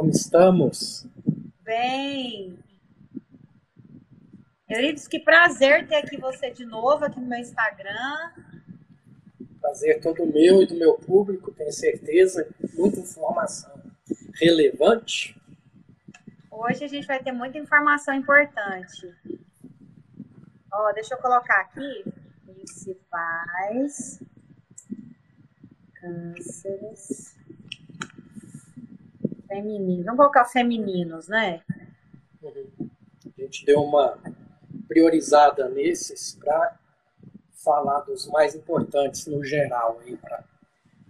Como estamos? Bem. Eurides, que prazer ter aqui você de novo aqui no meu Instagram. Prazer todo meu e do meu público, tenho certeza. Muita informação relevante. Hoje a gente vai ter muita informação importante. Ó, deixa eu colocar aqui. Principais cânceres Femininos. Vamos colocar femininos, né? Uhum. A gente deu uma priorizada nesses para falar dos mais importantes no geral aí para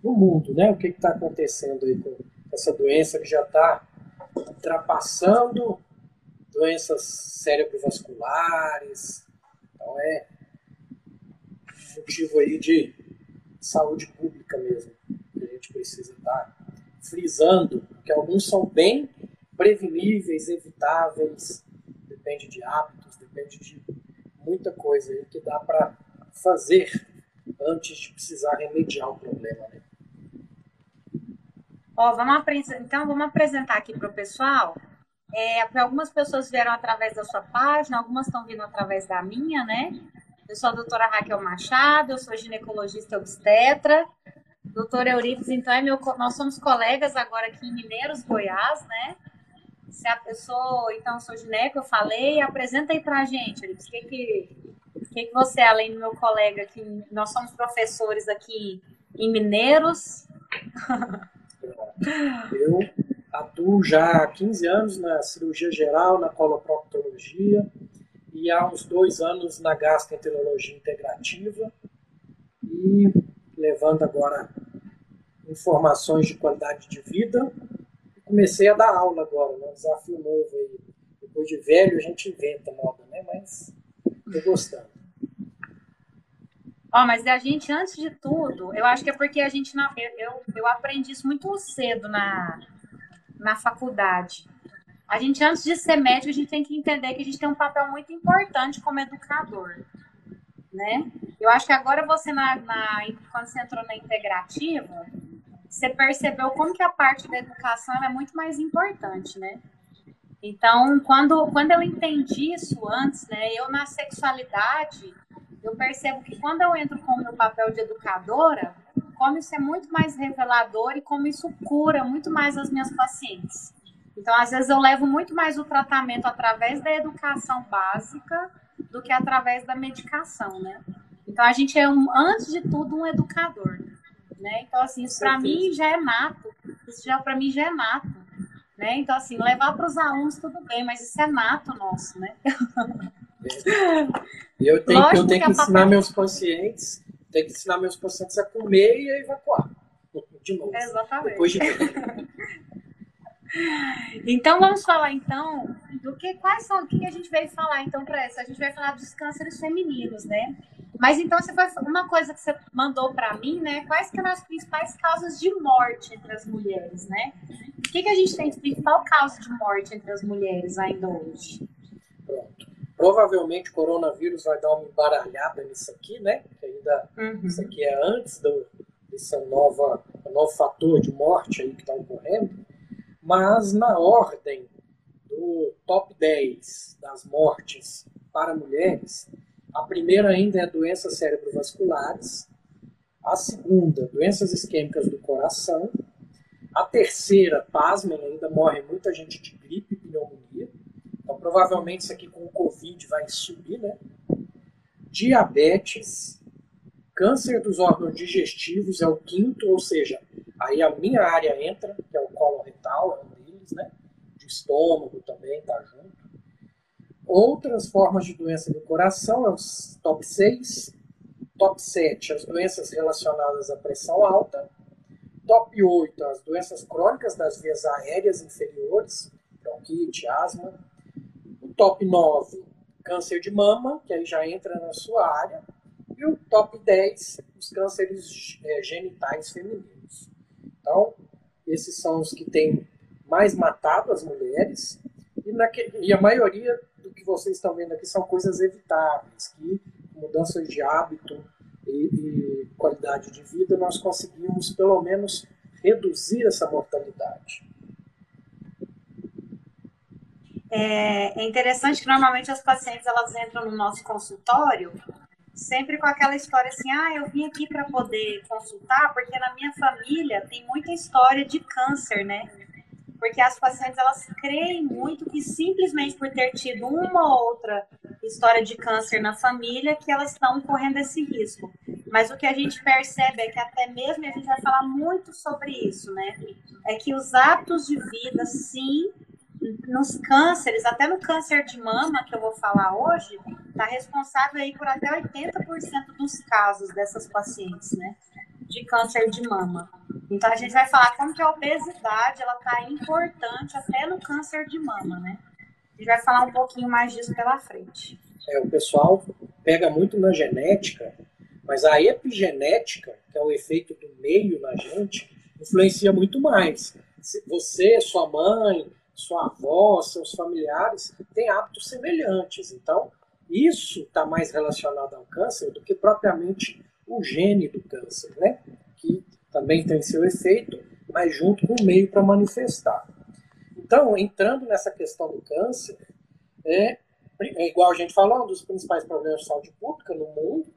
no mundo, né? O que está acontecendo aí com essa doença que já está ultrapassando doenças cerebrovasculares. Então é motivo aí de saúde pública mesmo. Que a gente precisa estar tá frisando que alguns são bem preveníveis, evitáveis, depende de hábitos, depende de muita coisa aí que dá para fazer antes de precisar remediar o problema. Né? Ó, vamos então vamos apresentar aqui para o pessoal. É, algumas pessoas vieram através da sua página, algumas estão vindo através da minha, né? Eu sou a doutora Raquel Machado, eu sou ginecologista obstetra, Doutor Euripides, então, é meu, nós somos colegas agora aqui em Mineiros, Goiás, né? Se a pessoa, então, sou gineco, eu falei, apresenta aí pra gente, Euripides, o que que, que que você, além do meu colega aqui, nós somos professores aqui em Mineiros. Eu atuo já há 15 anos na cirurgia geral, na coloproctologia, e há uns dois anos na gastroenterologia integrativa. E levando agora informações de qualidade de vida. Comecei a dar aula agora, né? um desafio novo aí. Depois de velho a gente inventa moda, né? Mas estou gostando. Oh, mas a gente, antes de tudo, eu acho que é porque a gente, não, eu, eu aprendi isso muito cedo na, na faculdade. A gente, antes de ser médico, a gente tem que entender que a gente tem um papel muito importante como educador né? Eu acho que agora você, na, na, quando você entrou na integrativa, você percebeu como que a parte da educação é muito mais importante, né? Então, quando, quando eu entendi isso antes, né, eu na sexualidade, eu percebo que quando eu entro com o meu papel de educadora, como isso é muito mais revelador e como isso cura muito mais as minhas pacientes. Então, às vezes, eu levo muito mais o tratamento através da educação básica do que através da medicação, né? Então a gente é um, antes de tudo um educador, né? Então assim, isso para mim já é nato. Isso já para mim já é nato, né? Então assim, levar para os alunos tudo bem, mas isso é nato nosso, né? Eu tenho, Lógico eu tenho que, que ensinar meus pacientes, tenho que ensinar meus pacientes a comer e a evacuar. De novo. Exatamente. Depois de Então vamos falar então do que quais são o que a gente veio falar então para essa. A gente vai falar dos cânceres femininos, né? Mas então você foi uma coisa que você mandou para mim, né? Quais que eram as principais causas de morte entre as mulheres, né? O que, que a gente tem de principal causa de morte entre as mulheres ainda hoje? Pronto. Provavelmente o coronavírus vai dar uma embaralhada nisso aqui, né? Que ainda uhum. isso aqui é antes do, desse nova, novo fator de morte aí que está ocorrendo mas na ordem do top 10 das mortes para mulheres, a primeira ainda é doenças cerebrovasculares, a segunda, doenças isquêmicas do coração, a terceira, pasmem, ainda morre muita gente de gripe e pneumonia, então provavelmente isso aqui com o Covid vai subir, né? Diabetes, câncer dos órgãos digestivos é o quinto, ou seja, aí a minha área entra, que é o colo retal, é um deles, né? Estômago também, tá junto. Outras formas de doença do coração é os top 6. Top 7, as doenças relacionadas à pressão alta. Top 8, as doenças crônicas das vias aéreas inferiores, bronquite, asma. O top 9, câncer de mama, que aí já entra na sua área. E o top 10, os cânceres é, genitais femininos. Então, esses são os que têm mais matado as mulheres. E, naque, e a maioria do que vocês estão vendo aqui são coisas evitáveis, que mudanças de hábito e, e qualidade de vida nós conseguimos pelo menos reduzir essa mortalidade. É, é interessante que normalmente as pacientes elas entram no nosso consultório sempre com aquela história assim, ah, eu vim aqui para poder consultar porque na minha família tem muita história de câncer, né? Porque as pacientes elas creem muito que simplesmente por ter tido uma ou outra história de câncer na família que elas estão correndo esse risco. Mas o que a gente percebe é que até mesmo a gente vai falar muito sobre isso, né? É que os hábitos de vida, sim, nos cânceres, até no câncer de mama que eu vou falar hoje, está responsável aí por até 80% dos casos dessas pacientes, né? De câncer de mama. Então a gente vai falar como que a obesidade ela está importante até no câncer de mama, né? A gente vai falar um pouquinho mais disso pela frente. É, o pessoal pega muito na genética, mas a epigenética, que é o efeito do meio na gente, influencia muito mais. Você, sua mãe, sua avó, seus familiares têm hábitos semelhantes. Então, isso está mais relacionado ao câncer do que propriamente o gene do câncer, né? Que também tem seu efeito, mas junto com o meio para manifestar. Então, entrando nessa questão do câncer, é, é igual a gente falou, um dos principais problemas de saúde pública no mundo,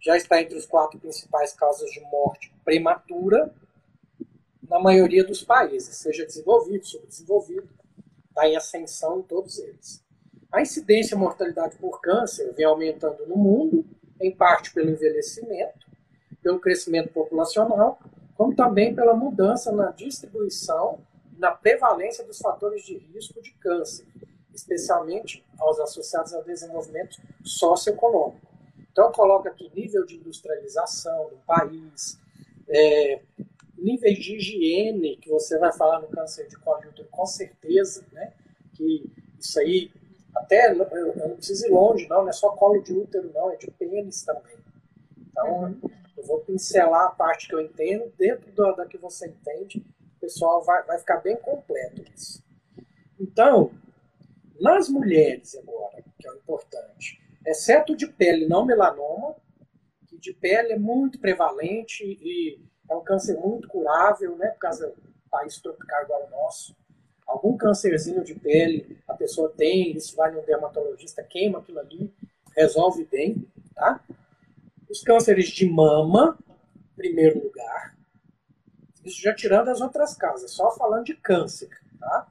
já está entre os quatro principais causas de morte prematura na maioria dos países, seja desenvolvido, subdesenvolvido, está em ascensão em todos eles. A incidência e mortalidade por câncer vem aumentando no mundo, em parte pelo envelhecimento, pelo crescimento populacional, como também pela mudança na distribuição e na prevalência dos fatores de risco de câncer, especialmente aos associados ao desenvolvimento socioeconômico. Então, coloca aqui nível de industrialização do país, é, níveis de higiene, que você vai falar no câncer de colo de útero, com certeza, né? que isso aí, até eu, eu não preciso ir longe, não, não é só colo de útero, não, é de pênis também. Então, uhum. eu vou pincelar a parte que eu entendo, dentro do, da que você entende, o pessoal vai, vai ficar bem completo isso. Então, nas mulheres agora, que é o importante, exceto de pele não melanoma, que de pele é muito prevalente e é um câncer muito curável, né, por causa do país tropical igual ao nosso. Algum câncerzinho de pele a pessoa tem, isso vai no dermatologista, queima aquilo ali, resolve bem, tá? Os cânceres de mama, primeiro lugar. Isso já tirando as outras causas, só falando de câncer, tá?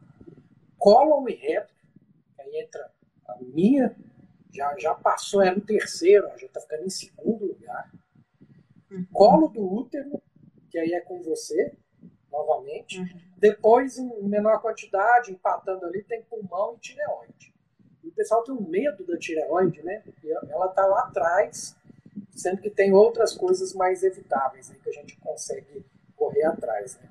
Cólon e reto, aí entra a minha, já, já passou, era o terceiro, já está ficando em segundo lugar. Uhum. Colo do útero, que aí é com você, novamente. Uhum. Depois, em menor quantidade, empatando ali, tem pulmão e tireoide. E o pessoal tem um medo da tireoide, né? Ela está lá atrás, sendo que tem outras coisas mais evitáveis aí que a gente consegue correr atrás, né?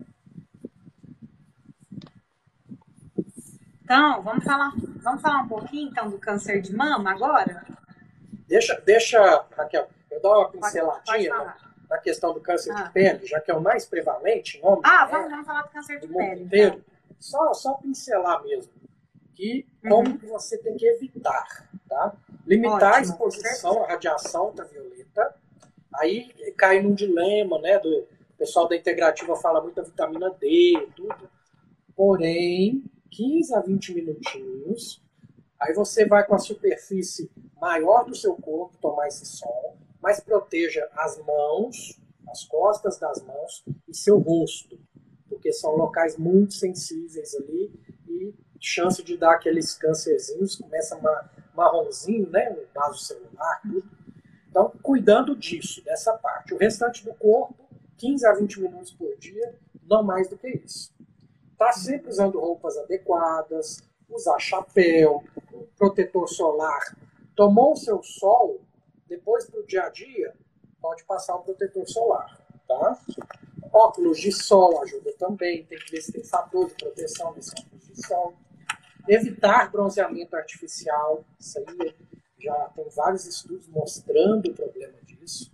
Então, vamos falar, vamos falar um pouquinho então do câncer de mama agora? Deixa, deixa Raquel, eu dou uma pinceladinha. Pode, pode na questão do câncer ah. de pele, já que é o mais prevalente em homens. Ah, né, vamos, vamos falar do câncer de do pele. Inteiro. Então. Só, só pincelar mesmo. Que como uhum. que você tem que evitar, tá? Limitar Ótimo, a exposição à radiação ultravioleta. Aí cai num dilema, né? Do o pessoal da integrativa fala muito da vitamina D, tudo. Porém, 15 a 20 minutinhos. Aí você vai com a superfície maior do seu corpo tomar esse sol mas proteja as mãos, as costas das mãos e seu rosto, porque são locais muito sensíveis ali e chance de dar aqueles câncerzinhos, começa marronzinho, né, no vaso celular, tudo. Então, cuidando disso, dessa parte. O restante do corpo, 15 a 20 minutos por dia, não mais do que isso. Tá sempre usando roupas adequadas, usar chapéu, protetor solar, tomou o seu sol, depois para o dia a dia, pode passar o protetor solar, tá? Óculos de sol ajuda também, tem que ver se tem fator de proteção nesse óculos de sol. Evitar bronzeamento artificial, isso aí já tem vários estudos mostrando o problema disso.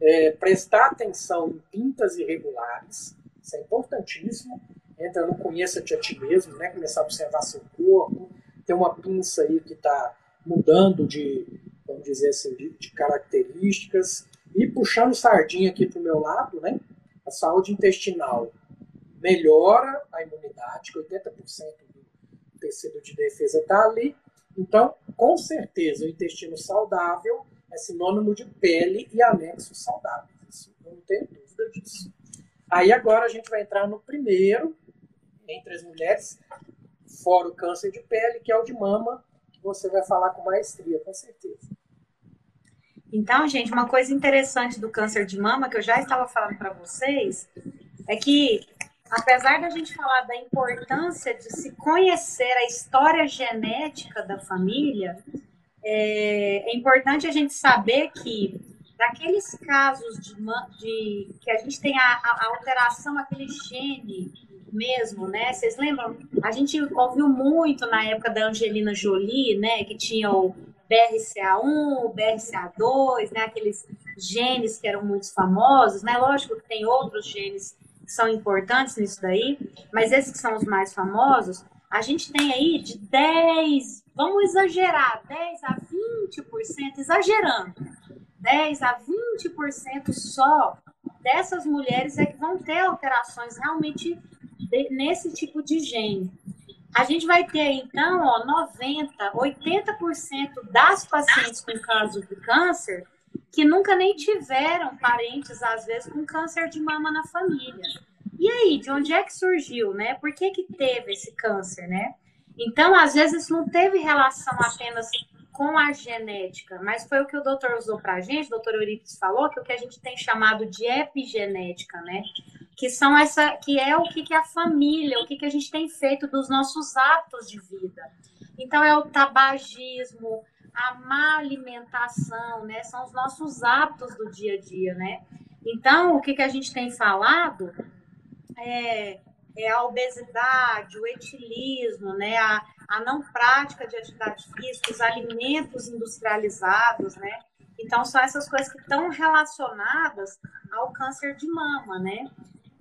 É, prestar atenção em pintas irregulares, isso é importantíssimo. Entra no Conheça-te a ti mesmo, né? começar a observar seu corpo. Tem uma pinça aí que está mudando de, vamos dizer assim, de, de características. E puxando sardinha aqui para o meu lado, né? a saúde intestinal melhora a imunidade, que 80% do tecido de defesa está ali. Então, com certeza, o intestino saudável é sinônimo de pele e anexos saudáveis. Isso não tenho dúvida disso. Aí agora a gente vai entrar no primeiro, entre as mulheres, fora o câncer de pele, que é o de mama, que você vai falar com maestria, com certeza. Então, gente, uma coisa interessante do câncer de mama, que eu já estava falando para vocês, é que, apesar da gente falar da importância de se conhecer a história genética da família, é, é importante a gente saber que, daqueles casos de, de que a gente tem a, a alteração, aquele gene mesmo, né? Vocês lembram? A gente ouviu muito na época da Angelina Jolie, né? Que tinha o BRCA1, o BRCA2, né? Aqueles genes que eram muito famosos, né? Lógico que tem outros genes que são importantes nisso daí, mas esses que são os mais famosos, a gente tem aí de 10, vamos exagerar, 10 a 20%, exagerando, 10 a 20% só dessas mulheres é que vão ter alterações realmente de, nesse tipo de gene. A gente vai ter, então, ó, 90, 80% das pacientes com caso de câncer que nunca nem tiveram parentes, às vezes, com câncer de mama na família. E aí, de onde é que surgiu, né? Por que que teve esse câncer, né? Então, às vezes, não teve relação apenas com a genética, mas foi o que o doutor usou para a gente, o doutor Euripides falou, que é o que a gente tem chamado de epigenética, né? Que são essa, que é o que, que a família, o que, que a gente tem feito dos nossos hábitos de vida. Então é o tabagismo, a má alimentação, né? São os nossos hábitos do dia a dia, né? Então, o que, que a gente tem falado é, é a obesidade, o etilismo, né? A, a não prática de atividade física, os alimentos industrializados, né? Então, são essas coisas que estão relacionadas ao câncer de mama, né?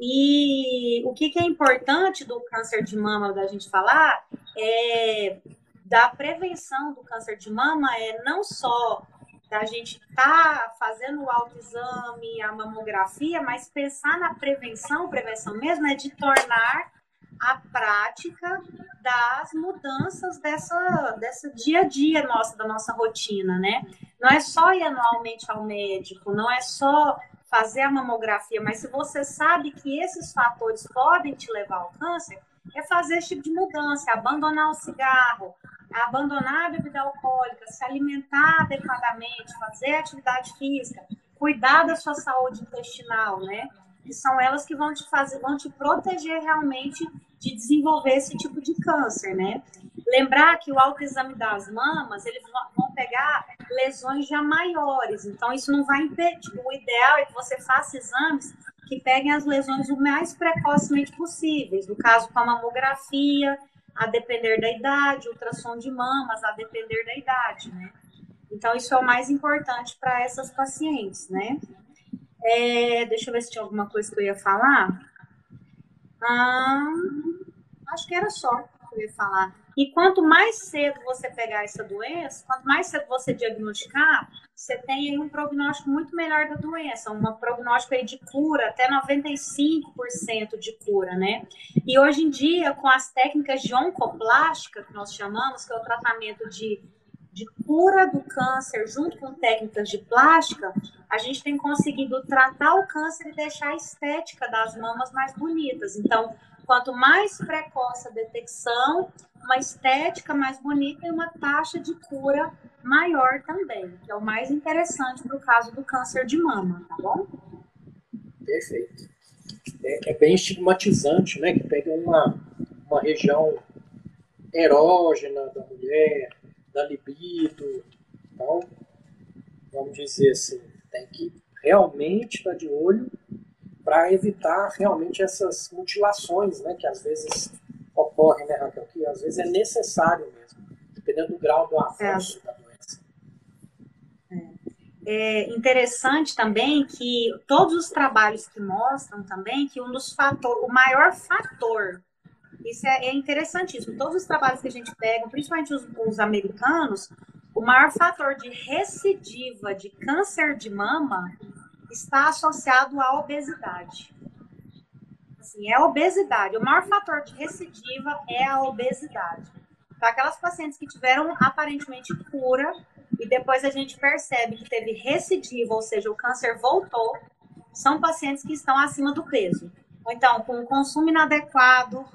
E o que, que é importante do câncer de mama da gente falar é da prevenção do câncer de mama é não só da gente estar tá fazendo o autoexame, a mamografia, mas pensar na prevenção, prevenção mesmo é de tornar a prática das mudanças dessa, dessa dia a dia nossa, da nossa rotina, né? Não é só ir anualmente ao médico, não é só fazer a mamografia, mas se você sabe que esses fatores podem te levar ao câncer, é fazer esse tipo de mudança, é abandonar o cigarro, é abandonar a bebida alcoólica, se alimentar adequadamente, fazer atividade física, cuidar da sua saúde intestinal, né? Que são elas que vão te fazer, vão te proteger realmente de desenvolver esse tipo de câncer, né? Lembrar que o autoexame das mamas, eles vão pegar lesões já maiores, então isso não vai impedir. O ideal é que você faça exames que peguem as lesões o mais precocemente possíveis, no caso com a mamografia, a depender da idade, ultrassom de mamas, a depender da idade, né? Então, isso é o mais importante para essas pacientes, né? É, deixa eu ver se tinha alguma coisa que eu ia falar. Ah, acho que era só que eu ia falar. E quanto mais cedo você pegar essa doença, quanto mais cedo você diagnosticar, você tem aí um prognóstico muito melhor da doença, um prognóstico aí de cura, até 95% de cura, né? E hoje em dia, com as técnicas de oncoplástica, que nós chamamos, que é o tratamento de, de cura do câncer junto com técnicas de plástica, a gente tem conseguido tratar o câncer e deixar a estética das mamas mais bonitas. Então, quanto mais precoce a detecção, uma estética mais bonita e uma taxa de cura maior também, que é o mais interessante para o caso do câncer de mama, tá bom? Perfeito. É, é, bem estigmatizante, né? Que pega uma, uma região erógena da mulher, da libido. Então, vamos dizer assim, tem que realmente estar de olho para evitar realmente essas mutilações, né, que às vezes ocorrem, né, Raquel, que às vezes é necessário mesmo, dependendo do grau do avanço é. da doença. É. é interessante também que todos os trabalhos que mostram também que um dos fatores, o maior fator, isso é, é interessantíssimo, todos os trabalhos que a gente pega, principalmente os, os americanos, o maior fator de recidiva de câncer de mama está associado à obesidade. Assim, é a obesidade. O maior fator de recidiva é a obesidade. Para aquelas pacientes que tiveram aparentemente cura e depois a gente percebe que teve recidiva, ou seja, o câncer voltou, são pacientes que estão acima do peso. Ou então, com consumo inadequado,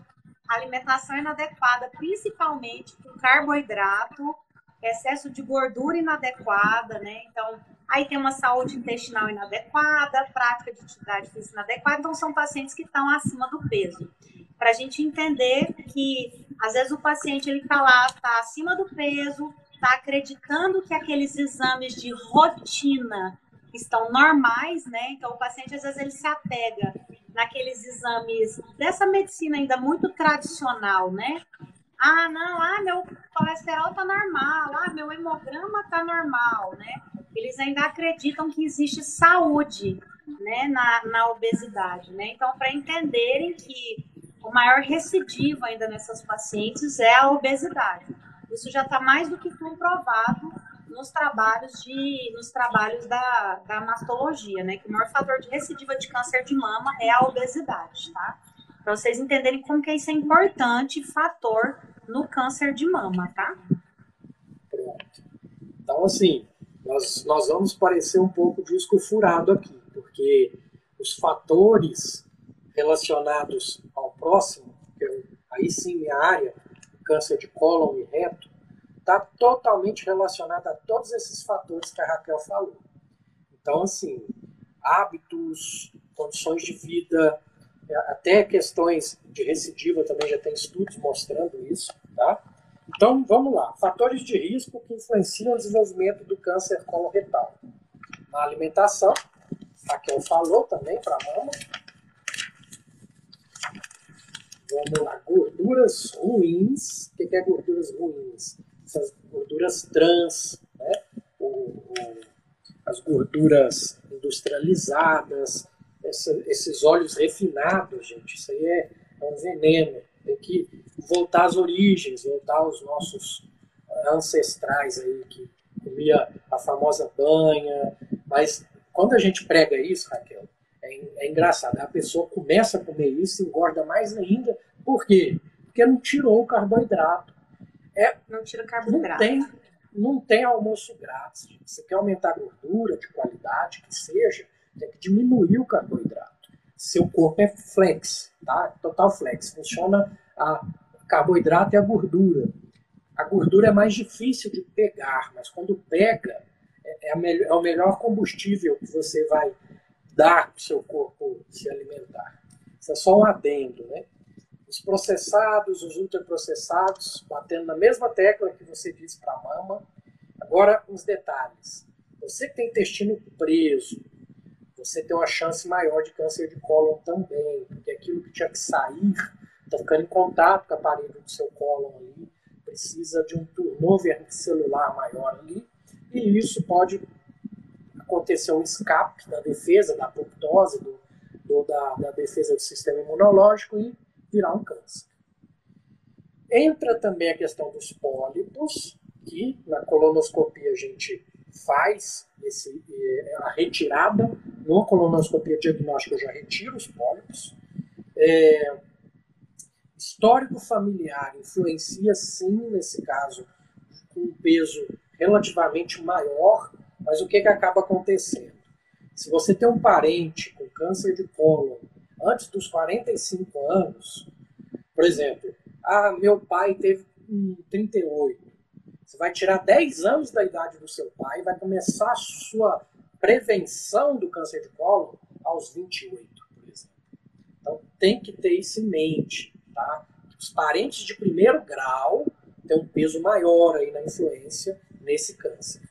alimentação inadequada, principalmente com carboidrato, excesso de gordura inadequada, né? Então, aí tem uma saúde intestinal inadequada, prática de atividade física inadequada, então são pacientes que estão acima do peso. Para a gente entender que, às vezes, o paciente ele está lá, está acima do peso, está acreditando que aqueles exames de rotina estão normais, né? Então, o paciente, às vezes, ele se apega naqueles exames dessa medicina ainda muito tradicional, né? Ah, não, ah, meu colesterol tá normal, ah, meu hemograma tá normal, né? Eles ainda acreditam que existe saúde, né, na, na obesidade, né? Então, para entenderem que o maior recidivo ainda nessas pacientes é a obesidade. Isso já está mais do que comprovado nos trabalhos de nos trabalhos da, da mastologia, né? Que o maior fator de recidiva de câncer de mama é a obesidade, tá? Para vocês entenderem como que isso é importante, fator no câncer de mama, tá? Pronto. Então, assim, nós, nós vamos parecer um pouco disco furado aqui, porque os fatores relacionados ao próximo, que é, aí sim minha área, câncer de cólon e reto, está totalmente relacionado a todos esses fatores que a Raquel falou. Então, assim, hábitos, condições de vida, até questões de recidiva também já tem estudos mostrando isso? Então, vamos lá. Fatores de risco que influenciam o desenvolvimento do câncer coloretal. Na alimentação, a Kel falou também para a mama. Vamos lá. Gorduras ruins. O que é gorduras ruins? Essas gorduras trans, né? O, o, as gorduras industrializadas, essa, esses óleos refinados, gente, isso aí é, é, um veneno. Tem que voltar às origens, voltar aos nossos ancestrais aí, que comia a famosa banha. Mas quando a gente prega isso, Raquel, é, é engraçado. A pessoa começa a comer isso e engorda mais ainda. Por quê? Porque não tirou o carboidrato. É, não tira o carboidrato. Não tem, não tem almoço grátis. Você quer aumentar a gordura de qualidade, que seja, tem que diminuir o carboidrato. Seu corpo é flex, tá? Total flex. Funciona a carboidrato e a gordura. A gordura é mais difícil de pegar, mas quando pega, é, é, é o melhor combustível que você vai dar para o seu corpo se alimentar. Isso é só um adendo, né? Os processados, os ultraprocessados, batendo na mesma tecla que você disse para a mama. Agora, uns detalhes. Você que tem intestino preso, você tem uma chance maior de câncer de cólon também, porque aquilo que tinha que sair está ficando em contato com a parede do seu cólon ali, precisa de um turnover celular maior ali, e isso pode acontecer um escape da defesa, da apoptose, do, do da, da defesa do sistema imunológico e virar um câncer. Entra também a questão dos pólipos, que na colonoscopia a gente faz esse, é, a retirada, numa colonoscopia diagnóstica eu já retiro os pólipos. É, histórico familiar influencia sim, nesse caso, com um peso relativamente maior, mas o que, que acaba acontecendo? Se você tem um parente com câncer de cólon antes dos 45 anos, por exemplo, ah, meu pai teve um 38, você vai tirar 10 anos da idade do seu pai, vai começar a sua prevenção do câncer de colo aos 28, por exemplo. Então tem que ter isso em mente, tá? Os parentes de primeiro grau tem um peso maior aí na influência nesse câncer.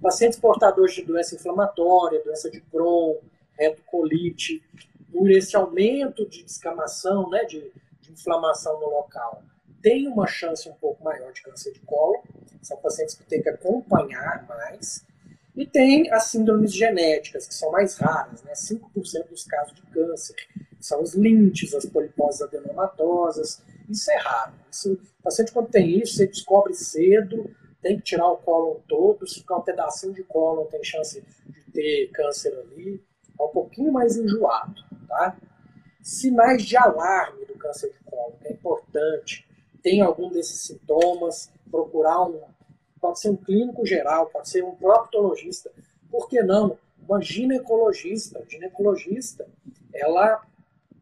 Pacientes portadores de doença inflamatória, doença de Crohn, retocolite, por esse aumento de descamação, né, de, de inflamação no local, tem uma chance um pouco maior de câncer de colo. São pacientes que têm que acompanhar mais. E tem as síndromes genéticas, que são mais raras, né? 5% dos casos de câncer. São os lintes, as poliposes adenomatosas. Isso é raro. Isso, o paciente, quando tem isso, você descobre cedo, tem que tirar o cólon todo. Se ficar um pedacinho de cólon, tem chance de ter câncer ali. É um pouquinho mais enjoado, tá? Sinais de alarme do câncer de cólon, é importante. Tem algum desses sintomas, procurar um pode ser um clínico geral, pode ser um proctologista, por que não? Uma ginecologista, ginecologista, ela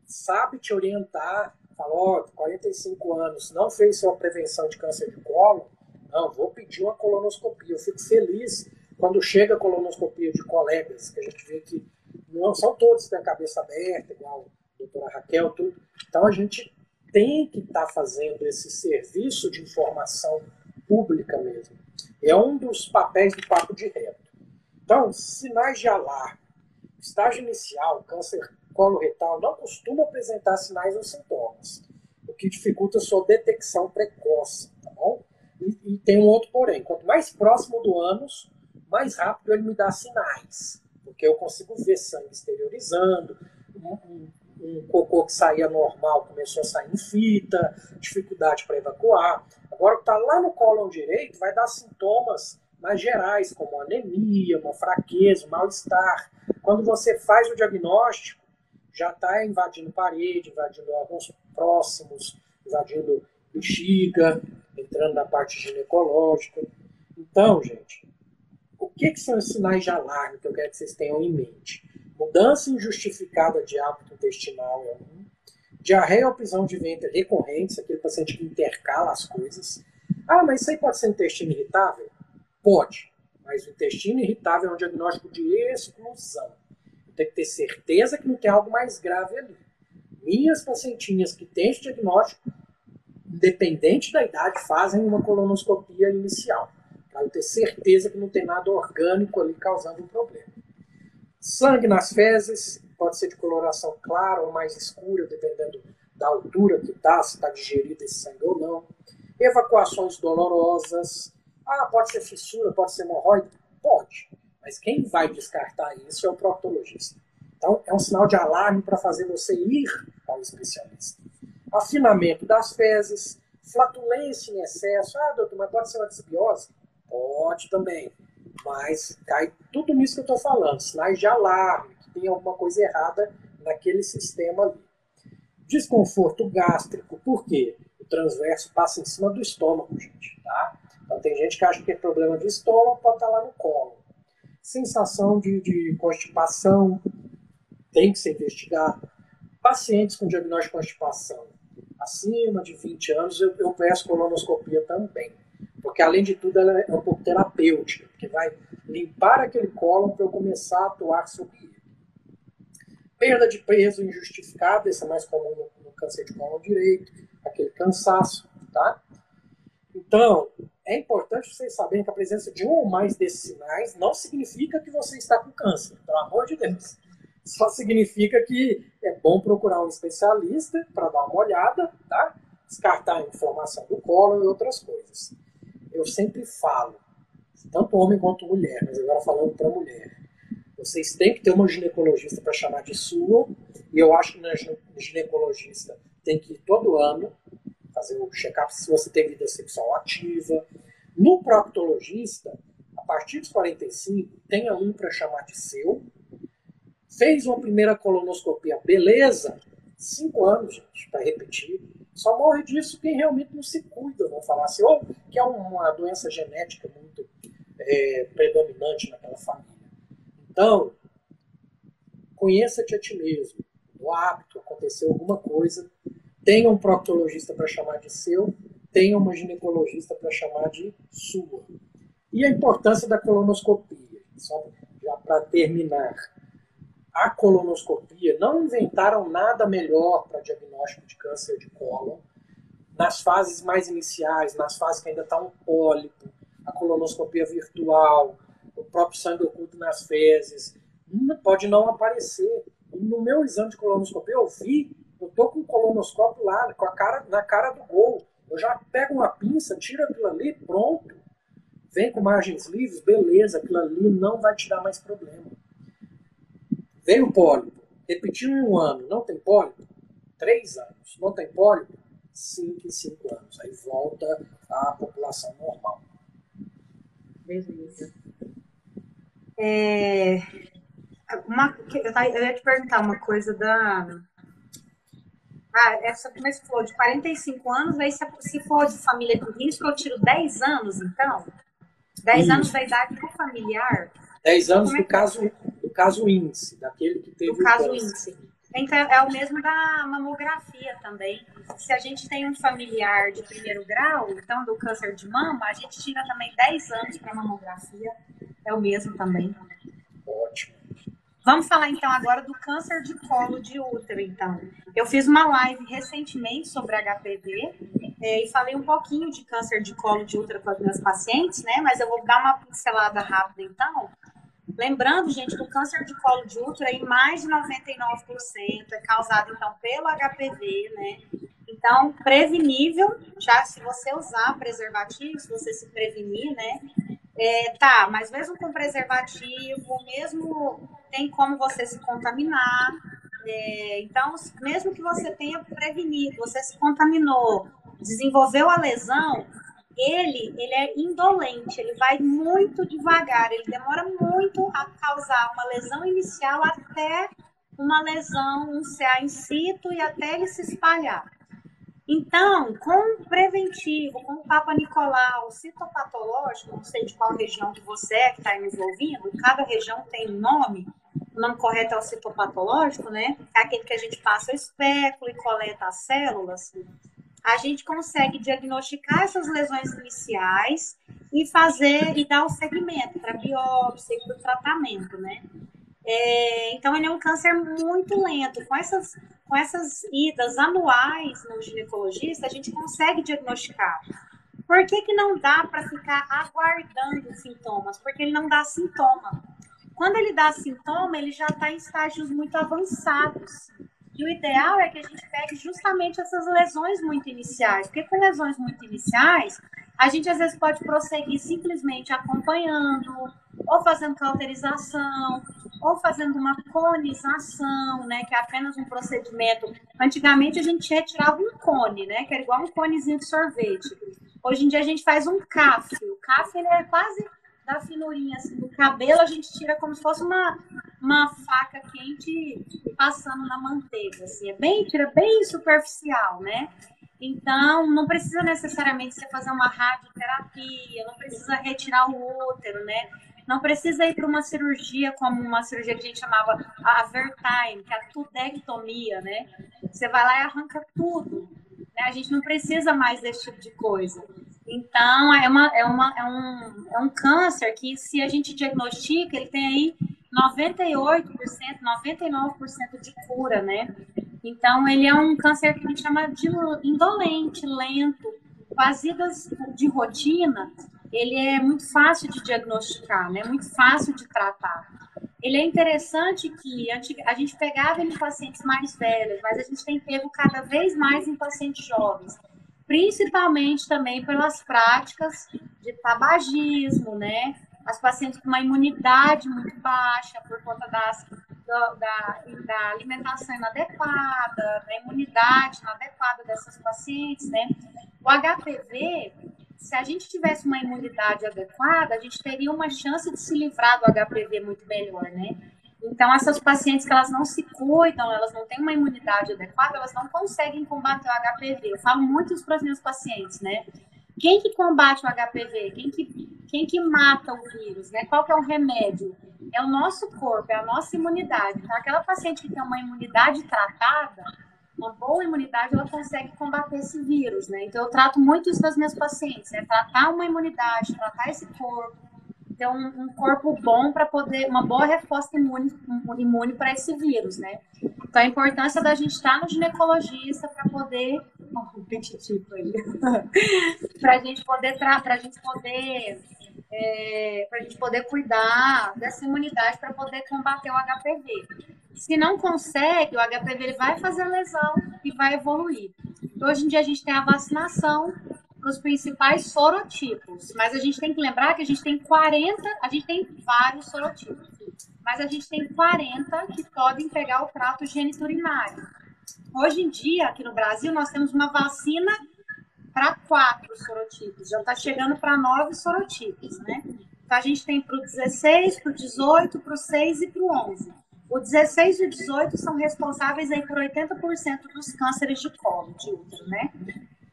sabe te orientar, fala, ó, oh, 45 anos, não fez sua prevenção de câncer de colo, não, vou pedir uma colonoscopia. Eu fico feliz quando chega a colonoscopia de colegas, que a gente vê que não são todos que têm a cabeça aberta, igual a doutora Raquel, tudo. Então a gente tem que estar tá fazendo esse serviço de informação pública mesmo. É um dos papéis do papo de reto. Então, sinais de alarme. Estágio inicial, câncer coloretal, não costuma apresentar sinais ou sintomas, o que dificulta sua detecção precoce, tá bom? E, e tem um outro porém, quanto mais próximo do ânus, mais rápido ele me dá sinais, porque eu consigo ver sangue exteriorizando, um, um, um cocô que saía normal começou a sair em fita, dificuldade para evacuar. Agora, o que está lá no cólon direito vai dar sintomas mais gerais, como anemia, uma fraqueza, mal-estar. Quando você faz o diagnóstico, já está invadindo parede, invadindo órgãos próximos, invadindo bexiga, entrando na parte ginecológica. Então, gente, o que, que são os sinais de alarme que eu quero que vocês tenham em mente? Mudança injustificada de hábito intestinal é um, Diarreia ou prisão de ventre recorrentes, aquele paciente que intercala as coisas. Ah, mas isso aí pode ser intestino irritável? Pode. Mas o intestino irritável é um diagnóstico de exclusão. Tem que ter certeza que não tem algo mais grave ali. Minhas pacientinhas que têm esse diagnóstico, independente da idade, fazem uma colonoscopia inicial. Para eu ter certeza que não tem nada orgânico ali causando um problema. Sangue nas fezes, pode ser de coloração clara ou mais escura, dependendo da altura que está, se está digerido esse sangue ou não. Evacuações dolorosas. Ah, pode ser fissura, pode ser hemorroide? Pode. Mas quem vai descartar isso é o proctologista. Então, é um sinal de alarme para fazer você ir ao especialista. Afinamento das fezes, flatulência em excesso. Ah, doutor, mas pode ser uma desbiose? Pode também. Mas cai tudo nisso que eu estou falando. Sinais de alarme, tem alguma coisa errada naquele sistema ali. Desconforto gástrico, por quê? O transverso passa em cima do estômago, gente, tá? Então tem gente que acha que é problema de estômago, pode estar lá no colo. Sensação de, de constipação, tem que ser investigado. Pacientes com diagnóstico de constipação acima de 20 anos, eu, eu peço colonoscopia também. Porque, além de tudo, ela é um pouco terapêutica, porque vai limpar aquele colo para eu começar a atuar sobre perda de peso injustificada, esse é mais comum no, no câncer de colo direito, aquele cansaço, tá? Então, é importante vocês saberem que a presença de um ou mais desses sinais não significa que você está com câncer, pelo amor de Deus. Só significa que é bom procurar um especialista para dar uma olhada, tá? Descartar a inflamação do colo e outras coisas. Eu sempre falo, tanto homem quanto mulher, mas agora falando para mulher, vocês têm que ter uma ginecologista para chamar de sua, e eu acho que na ginecologista tem que ir todo ano fazer o check-up se você tem vida sexual ativa. No proctologista, a partir dos 45, tenha um para chamar de seu. Fez uma primeira colonoscopia, beleza? Cinco anos, gente, para repetir. Só morre disso quem realmente não se cuida, vamos falar assim, ou que é uma doença genética muito é, predominante naquela família. Então, conheça-te a ti mesmo. No hábito, aconteceu alguma coisa, tenha um proctologista para chamar de seu, tenha uma ginecologista para chamar de sua. E a importância da colonoscopia, só para terminar. A colonoscopia, não inventaram nada melhor para diagnóstico de câncer de cólon nas fases mais iniciais, nas fases que ainda está um pólipo, a colonoscopia virtual, o próprio sangue oculto nas fezes, pode não aparecer. No meu exame de colonoscopia eu vi, eu tô com o colonoscópio lá, com a cara, na cara do gol. Eu já pego uma pinça, tiro aquilo ali, pronto. Vem com margens livres, beleza, aquilo ali não vai te dar mais problema. Veio o pólipo, repetiu em um ano, não tem pólipo? Três anos, não tem pólipo? Cinco em cinco anos. Aí volta à população normal. Beleza. É, uma, eu ia te perguntar uma coisa da. Ah, essa como é que falou? De 45 anos, aí se, se for de família de risco, eu tiro 10 anos, então? 10 Isso. anos da idade do familiar? 10 anos é do, caso, caso índice, daquele que teve. Do caso câncer. índice. Então, é o mesmo da mamografia também. Se a gente tem um familiar de primeiro grau, então do câncer de mama, a gente tira também 10 anos para mamografia. É o mesmo também. Ótimo. Vamos falar então agora do câncer de colo de útero, então. Eu fiz uma live recentemente sobre HPV é, e falei um pouquinho de câncer de colo de útero com as minhas pacientes, né? Mas eu vou dar uma pincelada rápida então. Lembrando, gente, que o câncer de colo de útero é em mais de 99% é causado então pelo HPV, né? Então, prevenível, já se você usar preservativo, se você se prevenir, né? É, tá, mas mesmo com preservativo, mesmo tem como você se contaminar. É, então, mesmo que você tenha prevenido, você se contaminou, desenvolveu a lesão, ele, ele é indolente, ele vai muito devagar, ele demora muito a causar uma lesão inicial até uma lesão, um CA in situ e até ele se espalhar. Então, com preventivo, com o Papa Nicolau, citopatológico, não sei de qual região que você é que está ouvindo, cada região tem um nome, o nome correto é o citopatológico, né? É aquele que a gente passa o espéculo e coleta as células. A gente consegue diagnosticar essas lesões iniciais e fazer e dar o segmento para biópsia e para o tratamento, né? É, então, ele é um câncer muito lento. Com essas, com essas idas anuais no ginecologista, a gente consegue diagnosticar. Por que, que não dá para ficar aguardando sintomas? Porque ele não dá sintoma. Quando ele dá sintoma, ele já está em estágios muito avançados. E o ideal é que a gente pegue justamente essas lesões muito iniciais, porque com lesões muito iniciais, a gente às vezes pode prosseguir simplesmente acompanhando, ou fazendo cauterização, ou fazendo uma conização, né, que é apenas um procedimento. Antigamente a gente retirava um cone, né, que era igual um conezinho de sorvete. Hoje em dia a gente faz um CAF. O CAF ele é quase da finurinha assim, do cabelo, a gente tira como se fosse uma, uma faca quente passando na manteiga, assim, é bem, tira bem superficial, né? Então, não precisa necessariamente você fazer uma radioterapia, não precisa retirar o útero, né? Não precisa ir para uma cirurgia como uma cirurgia que a gente chamava a Vertime, que é a tudectomia, né? Você vai lá e arranca tudo. Né? A gente não precisa mais desse tipo de coisa. Então, é, uma, é, uma, é, um, é um câncer que, se a gente diagnostica, ele tem aí 98%, 99% de cura, né? Então, ele é um câncer que a gente chama de indolente, lento. Com as idas de rotina, ele é muito fácil de diagnosticar, né? Muito fácil de tratar. Ele é interessante que a gente pegava ele em pacientes mais velhos, mas a gente tem pego cada vez mais em pacientes jovens principalmente também pelas práticas de tabagismo, né? As pacientes com uma imunidade muito baixa por conta das, da, da, da alimentação inadequada, da imunidade inadequada dessas pacientes, né? O HPV, se a gente tivesse uma imunidade adequada, a gente teria uma chance de se livrar do HPV muito melhor, né? Então, essas pacientes que elas não se cuidam, elas não têm uma imunidade adequada, elas não conseguem combater o HPV. Eu falo muito isso para os meus pacientes, né? Quem que combate o HPV? Quem que, quem que mata o vírus, né? Qual que é o remédio? É o nosso corpo, é a nossa imunidade. Então, aquela paciente que tem uma imunidade tratada, uma boa imunidade, ela consegue combater esse vírus, né? Então, eu trato muito isso das minhas pacientes, né? Tratar uma imunidade, tratar esse corpo, ter um, um corpo bom para poder, uma boa resposta imune, imune para esse vírus, né? Então, a importância da gente estar no ginecologista para poder petitivo aí. para a gente poder para a gente poder é, para a gente poder cuidar dessa imunidade para poder combater o HPV. Se não consegue, o HPV ele vai fazer lesão e vai evoluir. Hoje em dia a gente tem a vacinação para os principais sorotipos, mas a gente tem que lembrar que a gente tem 40, a gente tem vários sorotipos, mas a gente tem 40 que podem pegar o trato geniturinário. Hoje em dia, aqui no Brasil, nós temos uma vacina para quatro sorotipos, já está chegando para nove sorotipos, né? Então a gente tem para o 16, para o 18, para o 6 e para o 11. O 16 e o 18 são responsáveis aí por 80% dos cânceres de colo, de útero, né?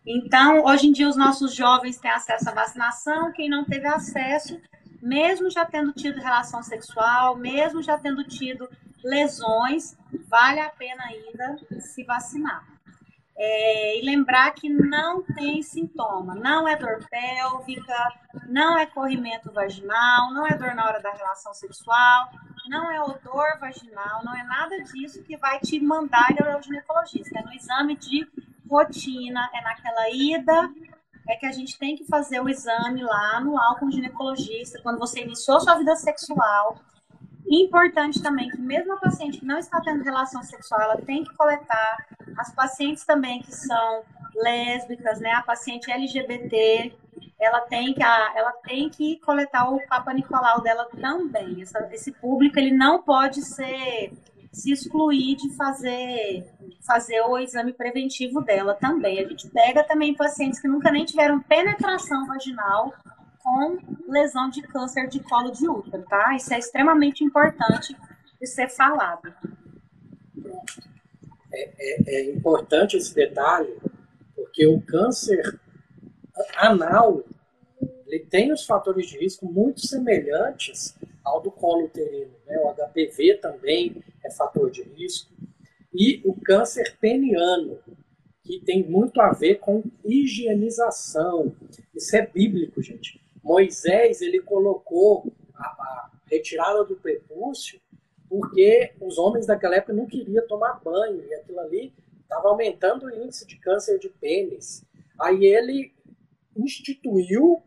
Então, hoje em dia, os nossos jovens têm acesso à vacinação, quem não teve acesso, mesmo já tendo tido relação sexual, mesmo já tendo tido lesões, vale a pena ainda se vacinar. É, e lembrar que não tem sintoma, não é dor pélvica, não é corrimento vaginal, não é dor na hora da relação sexual, não é odor vaginal, não é nada disso que vai te mandar ir ao ginecologista. É no exame de rotina, é naquela ida, é que a gente tem que fazer o exame lá anual com o ginecologista, quando você iniciou sua vida sexual. Importante também que mesmo a paciente que não está tendo relação sexual, ela tem que coletar. As pacientes também que são lésbicas, né, a paciente LGBT, ela tem que, ela tem que coletar o Papa Nicolau dela também. Essa, esse público ele não pode ser se excluir de fazer fazer o exame preventivo dela também. A gente pega também pacientes que nunca nem tiveram penetração vaginal com lesão de câncer de colo de útero, tá? Isso é extremamente importante de ser falado. É, é, é importante esse detalhe, porque o câncer anal ele tem os fatores de risco muito semelhantes ao do colo uterino. Né? O HPV também é fator de risco. E o câncer peniano, que tem muito a ver com higienização. Isso é bíblico, gente. Moisés ele colocou a, a retirada do prepúcio porque os homens daquela época não queriam tomar banho e aquilo ali estava aumentando o índice de câncer de pênis. Aí ele instituiu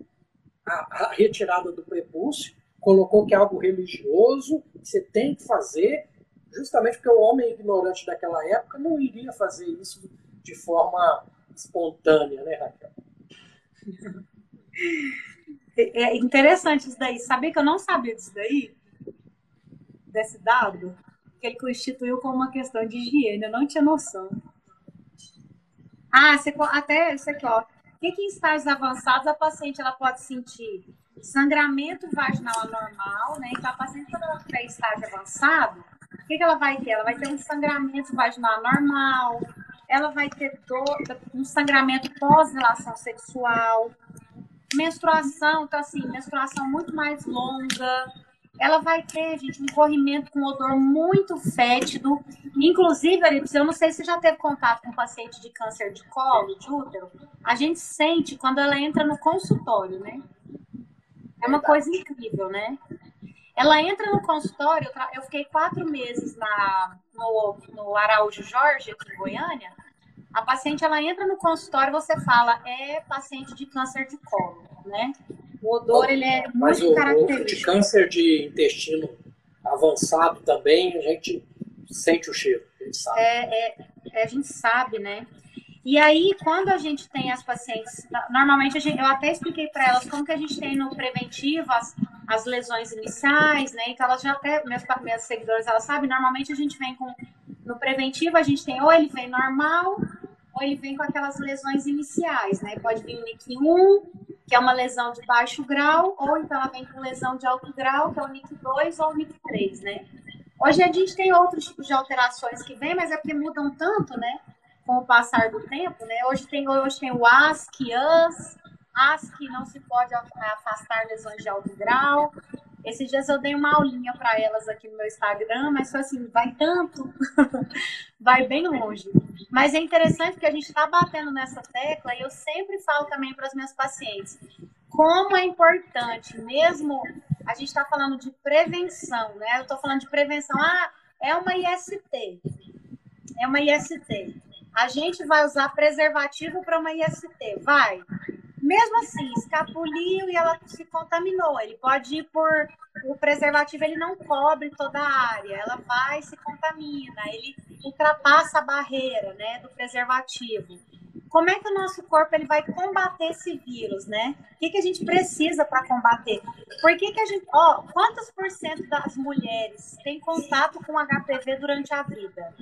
a, a retirada do prepúcio, colocou que é algo religioso, que você tem que fazer, justamente porque o homem ignorante daquela época não iria fazer isso de forma espontânea, né, Raquel? É, é interessante isso daí. Sabia que eu não sabia disso daí? Desse dado? Que ele constituiu como uma questão de higiene. Eu não tinha noção. Ah, você, até isso aqui, ó. O que, que em estágios avançados a paciente ela pode sentir? Sangramento vaginal anormal, né? Então, a paciente, quando ela tiver estágio avançado, o que, que ela vai ter? Ela vai ter um sangramento vaginal anormal, ela vai ter dor, um sangramento pós-relação sexual, menstruação, então assim, menstruação muito mais longa. Ela vai ter, gente, um corrimento com odor muito fétido. Inclusive, Arips, eu não sei se já teve contato com paciente de câncer de colo, de útero. A gente sente quando ela entra no consultório, né? É uma coisa incrível, né? Ela entra no consultório, eu fiquei quatro meses na, no, no Araújo Jorge, aqui em Goiânia, a paciente ela entra no consultório, você fala, é paciente de câncer de colo, né? O odor ele é Mas muito o, característico. de câncer de intestino avançado também, a gente sente o cheiro, a gente sabe. É, é, é, a gente sabe, né? E aí, quando a gente tem as pacientes, normalmente gente, eu até expliquei para elas como que a gente tem no preventivo as, as lesões iniciais, né? Então elas já até, minhas, minhas seguidoras, elas sabem, normalmente a gente vem com no preventivo a gente tem ou ele vem normal ou ele vem com aquelas lesões iniciais, né? Pode vir NIC 1, que é uma lesão de baixo grau, ou então ela vem com lesão de alto grau, que é o NIC 2 ou o NIC 3, né? Hoje a gente tem outros tipos de alterações que vêm, mas é porque mudam tanto, né? Com o passar do tempo, né? Hoje tem, hoje tem o ASC, AS, ASC não se pode afastar lesões de alto grau. Esses dias eu dei uma aulinha para elas aqui no meu Instagram, mas foi assim, vai tanto, vai bem longe. Mas é interessante porque a gente está batendo nessa tecla e eu sempre falo também para as minhas pacientes como é importante, mesmo a gente está falando de prevenção, né? Eu estou falando de prevenção, ah, é uma IST, é uma IST. a gente vai usar preservativo para uma IST. Vai. Mesmo assim, escapuliu e ela se contaminou. Ele pode ir por. O preservativo ele não cobre toda a área, ela vai se contamina, ele ultrapassa a barreira né, do preservativo. Como é que o nosso corpo ele vai combater esse vírus, né? O que, que a gente precisa para combater? Por que, que a gente. Ó, quantos por cento das mulheres têm contato com HPV durante a vida?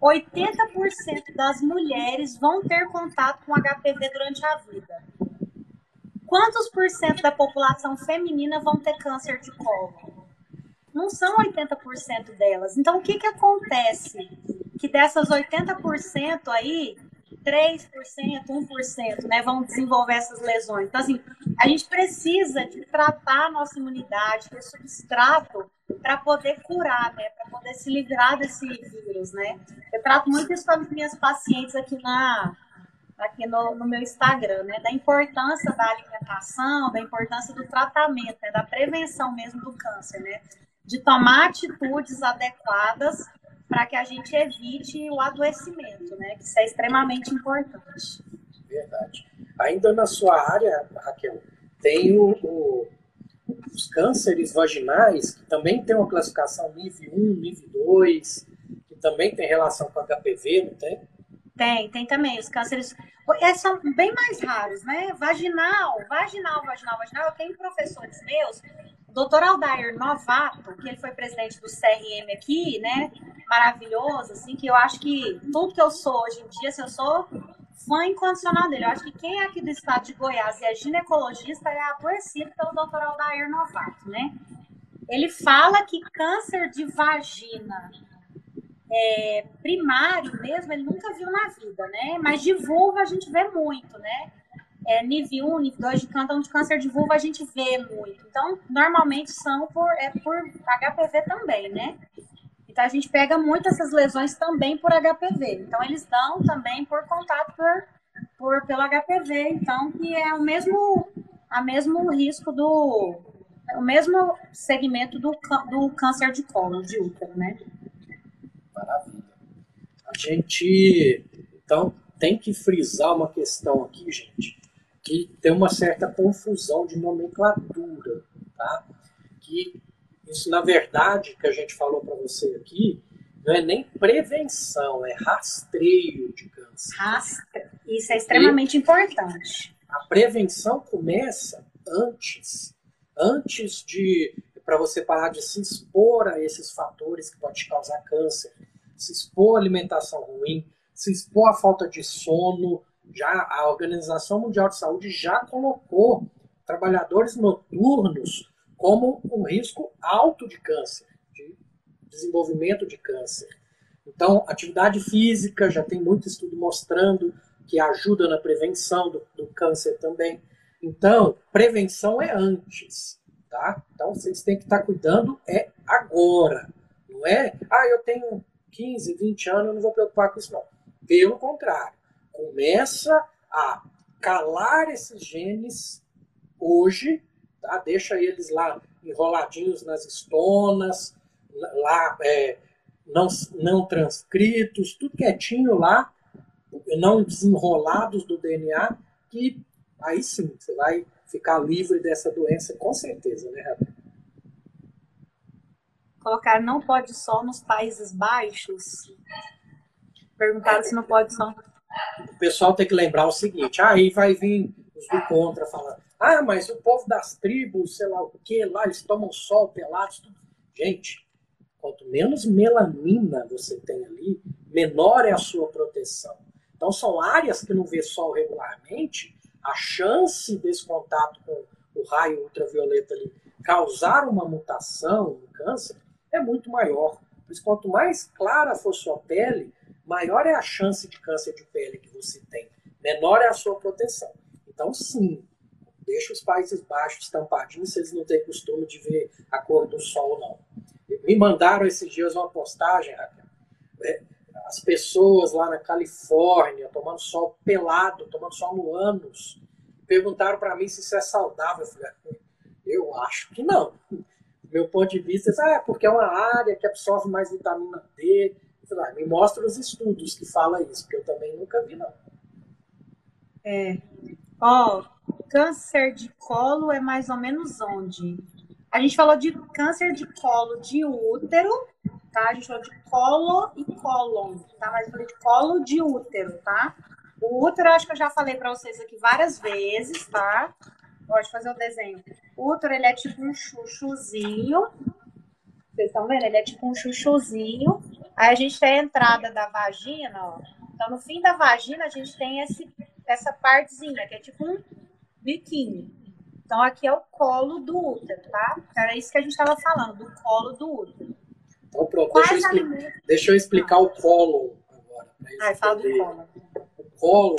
80% das mulheres vão ter contato com HPV durante a vida. Quantos por cento da população feminina vão ter câncer de colo? Não são 80% delas. Então, o que, que acontece? Que dessas 80% aí, 3%, 1%, né, vão desenvolver essas lesões. Então, assim, a gente precisa de tratar a nossa imunidade, ter substrato para poder curar, né, para poder se livrar desse vírus, né. Eu trato muito isso com as minhas pacientes aqui na aqui no, no, meu Instagram, né, da importância da alimentação, da importância do tratamento, né, da prevenção mesmo do câncer, né, de tomar atitudes adequadas para que a gente evite o adoecimento, né, que isso é extremamente importante. Verdade. Ainda na sua área, Raquel, tem o, o, os cânceres vaginais, que também tem uma classificação nível 1, nível 2, que também tem relação com HPV, não tem? Tem, tem também. Os cânceres é, são bem mais raros, né? Vaginal, vaginal, vaginal, vaginal. Eu tenho professores meus, o doutor Aldair Novato, que ele foi presidente do CRM aqui, né? Maravilhoso, assim, que eu acho que tudo que eu sou hoje em dia, se eu sou fã incondicional dele. Eu acho que quem é aqui do estado de Goiás e é ginecologista é aborrecido pelo doutor Aldair Novato, né? Ele fala que câncer de vagina é, primário mesmo, ele nunca viu na vida, né? Mas de vulva a gente vê muito, né? É, nível 1, nível 2 de câncer, de câncer de vulva a gente vê muito. Então, normalmente são por, é, por HPV também, né? Então, a gente pega muito essas lesões também por HPV. Então, eles dão também por contato por, por, pelo HPV. Então, que é o mesmo, a mesmo risco do... O mesmo segmento do, do câncer de colo, de útero, né? Maravilha. A gente, então, tem que frisar uma questão aqui, gente, que tem uma certa confusão de nomenclatura, tá? Que isso, na verdade, que a gente falou para você aqui, não é nem prevenção, é rastreio de câncer. Rastre... Isso é extremamente e importante. A prevenção começa antes, antes de para você parar de se expor a esses fatores que podem te causar câncer, se expor à alimentação ruim, se expor à falta de sono. Já a Organização Mundial de Saúde já colocou trabalhadores noturnos como um risco alto de câncer, de desenvolvimento de câncer. Então, atividade física já tem muito estudo mostrando que ajuda na prevenção do, do câncer também. Então, prevenção é antes tá? Então vocês têm que estar cuidando é agora, não é? Ah, eu tenho 15, 20 anos, eu não vou preocupar com isso não. Pelo contrário, começa a calar esses genes hoje, tá? Deixa eles lá enroladinhos nas estonas, lá é, não, não transcritos, tudo quietinho lá, não desenrolados do DNA, que aí sim você vai ficar livre dessa doença, com certeza, né, Rafa? Colocar não pode só nos Países Baixos. Perguntaram se não pode só. O pessoal tem que lembrar o seguinte: aí vai vir os do contra falando, ah, mas o povo das tribos, sei lá o que, lá eles tomam sol pelados. Gente, quanto menos melanina você tem ali, menor é a sua proteção. Então são áreas que não vê sol regularmente, a chance desse contato com o raio ultravioleta ali causar uma mutação, um câncer, é muito maior. Pois quanto mais clara for sua pele, maior é a chance de câncer de pele que você tem, menor é a sua proteção. Então, sim, deixa os Países Baixos tampadinhos se eles não têm costume de ver a cor do sol, não. Me mandaram esses dias uma postagem, Raquel. É, as pessoas lá na Califórnia tomando sol pelado, tomando sol no ânus, perguntaram para mim se isso é saudável. Eu falei, eu acho que não. Meu ponto de vista é ah, porque é uma área que absorve mais vitamina D. Eu me mostra os estudos que fala isso, porque eu também nunca vi, não. É. Ó, câncer de colo é mais ou menos onde? A gente falou de câncer de colo de útero, tá? A gente falou de colo e cólon, tá? Mas eu falei de colo de útero, tá? O útero, acho que eu já falei para vocês aqui várias vezes, tá? Pode fazer o desenho. O útero, ele é tipo um chuchuzinho. Vocês estão vendo? Ele é tipo um chuchuzinho. Aí a gente tem a entrada da vagina, ó. Então, no fim da vagina, a gente tem esse, essa partezinha, que é tipo um biquinho. Então, aqui é o colo do útero, tá? Então, era isso que a gente estava falando, do colo do útero. Então, pronto. Deixa eu, explicar, deixa eu explicar o colo agora. Ai, fala do colo colo,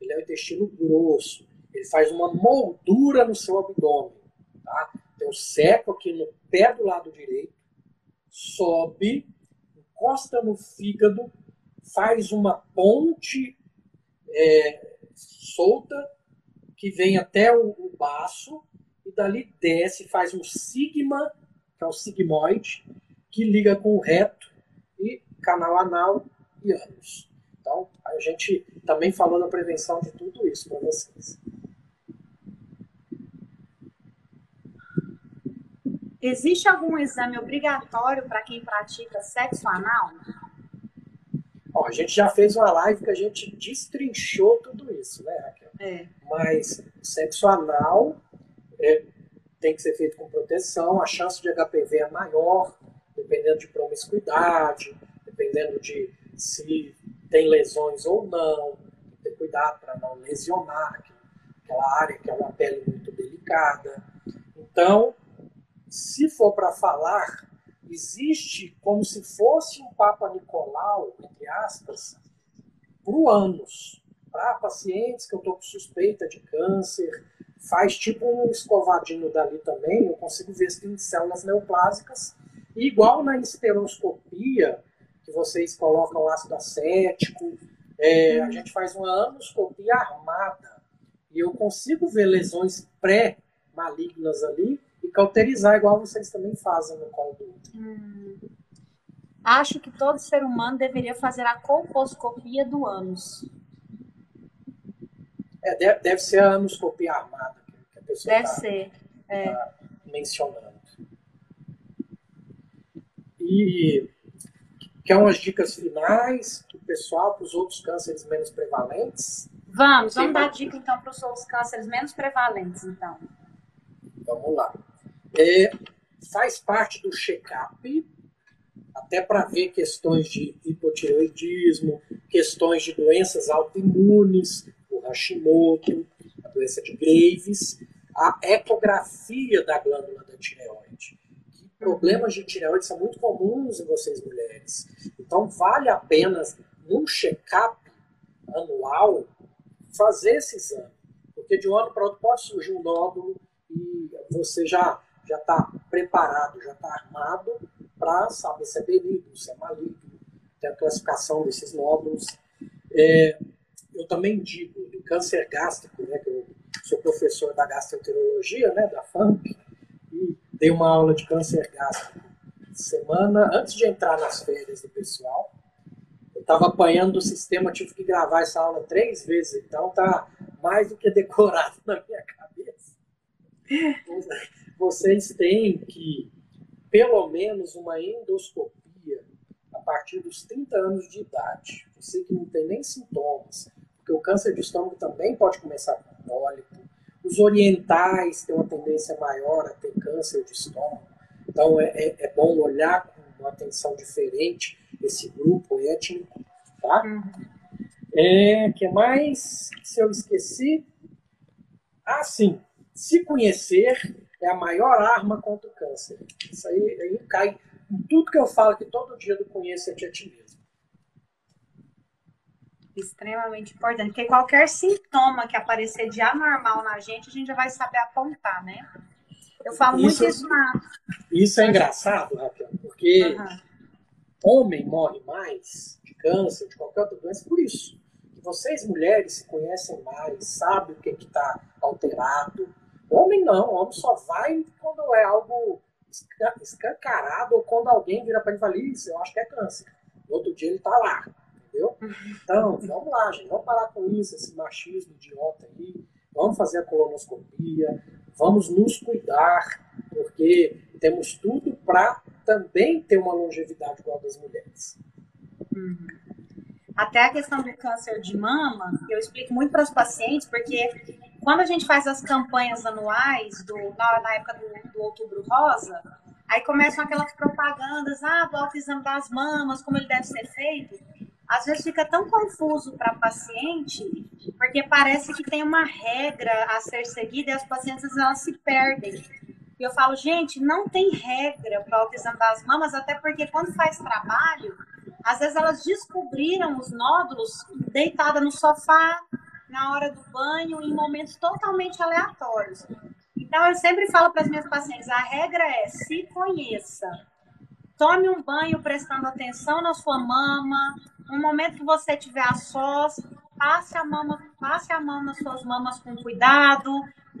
ele é o intestino grosso. Ele faz uma moldura no seu abdômen. Tá? Então, seco aqui no pé do lado direito, sobe, encosta no fígado, faz uma ponte é, solta que vem até o, o baço e dali desce, faz um sigma, que é o sigmoide, que liga com o reto e canal anal e ânus. Então, a gente também falou na prevenção de tudo isso para vocês. Existe algum exame obrigatório para quem pratica sexo anal? A gente já fez uma live que a gente destrinchou tudo isso, né, Raquel? É. Mas sexo anal é, tem que ser feito com proteção, a chance de HPV é maior, dependendo de promiscuidade, dependendo de se tem lesões ou não, ter cuidado para não lesionar aquela área que é uma pele muito delicada. Então, se for para falar, existe como se fosse um Papa Nicolau, entre aspas, para o ânus. Para pacientes que eu estou com suspeita de câncer, faz tipo um escovadinho dali também, eu consigo ver se tem células neoplásicas. E igual na esteroscopia, que vocês colocam ácido acético. É, a uhum. gente faz uma anoscopia armada e eu consigo ver lesões pré-malignas ali e cauterizar, igual vocês também fazem no colo do útero. Hum. Acho que todo ser humano deveria fazer a colposcopia do ânus. É, deve, deve ser a anoscopia armada que a pessoa Deve tá, ser. É. Tá mencionando. E Quer umas dicas finais para o pessoal, para os outros cânceres menos prevalentes? Vamos, vamos dar dica então para os outros cânceres menos prevalentes, então. Vamos lá. É, faz parte do check-up, até para ver questões de hipotireoidismo, questões de doenças autoimunes, o Hashimoto, a doença de Graves, a ecografia da glândula da tireoide problemas de tireoide são muito comuns em vocês mulheres. Então, vale a pena, num check-up anual, fazer esse exame. Porque de um ano para outro pode surgir um nódulo e você já já está preparado, já está armado para saber se é benigno, se é maligno, tem a classificação desses nódulos. É, eu também digo, do câncer gástrico, né, que eu sou professor da gastroenterologia, né, da FAMP, dei uma aula de câncer gástrico semana antes de entrar nas férias do pessoal. Eu estava apanhando do sistema, tive que gravar essa aula três vezes, então tá mais do que decorado na minha cabeça. Vocês têm que, pelo menos, uma endoscopia a partir dos 30 anos de idade. Você que não tem nem sintomas, porque o câncer de estômago também pode começar com pólipo, os orientais têm uma tendência maior a ter câncer de estômago. Então é, é, é bom olhar com uma atenção diferente esse grupo étnico. Tá? Uhum. É, que mais? Se eu esqueci. Ah, sim. Se conhecer é a maior arma contra o câncer. Isso aí, aí cai em tudo que eu falo aqui todo dia do conhecer-te a ti mesmo extremamente importante, porque qualquer sintoma que aparecer de anormal na gente, a gente já vai saber apontar, né? Eu falo isso, muito isso na. Isso é engraçado, Raquel, porque uhum. homem morre mais de câncer, de qualquer outra doença, por isso. Vocês, mulheres, se conhecem mais, sabem o que está alterado. Homem não, homem só vai quando é algo escancarado ou quando alguém vira para ele e fala: Isso, eu acho que é câncer. No outro dia ele está lá, entendeu? Então, vamos lá, gente, vamos parar com isso, esse machismo idiota aí, vamos fazer a colonoscopia, vamos nos cuidar, porque temos tudo para também ter uma longevidade igual das mulheres. Uhum. Até a questão do câncer de mama, eu explico muito para os pacientes, porque quando a gente faz as campanhas anuais, do, na, na época do, do, Outubro Rosa, aí começam aquelas propagandas, ah, do autoexame das mamas, como ele deve ser feito. Às vezes fica tão confuso para paciente, porque parece que tem uma regra a ser seguida e as pacientes elas se perdem. E eu falo, gente, não tem regra para o autoexame das mamas, até porque quando faz trabalho, às vezes elas descobriram os nódulos deitada no sofá, na hora do banho, em momentos totalmente aleatórios. Então, eu sempre falo para as minhas pacientes: a regra é se conheça. Tome um banho prestando atenção na sua mama. No momento que você tiver a sós, passe a, mama, passe a mão nas suas mamas com cuidado,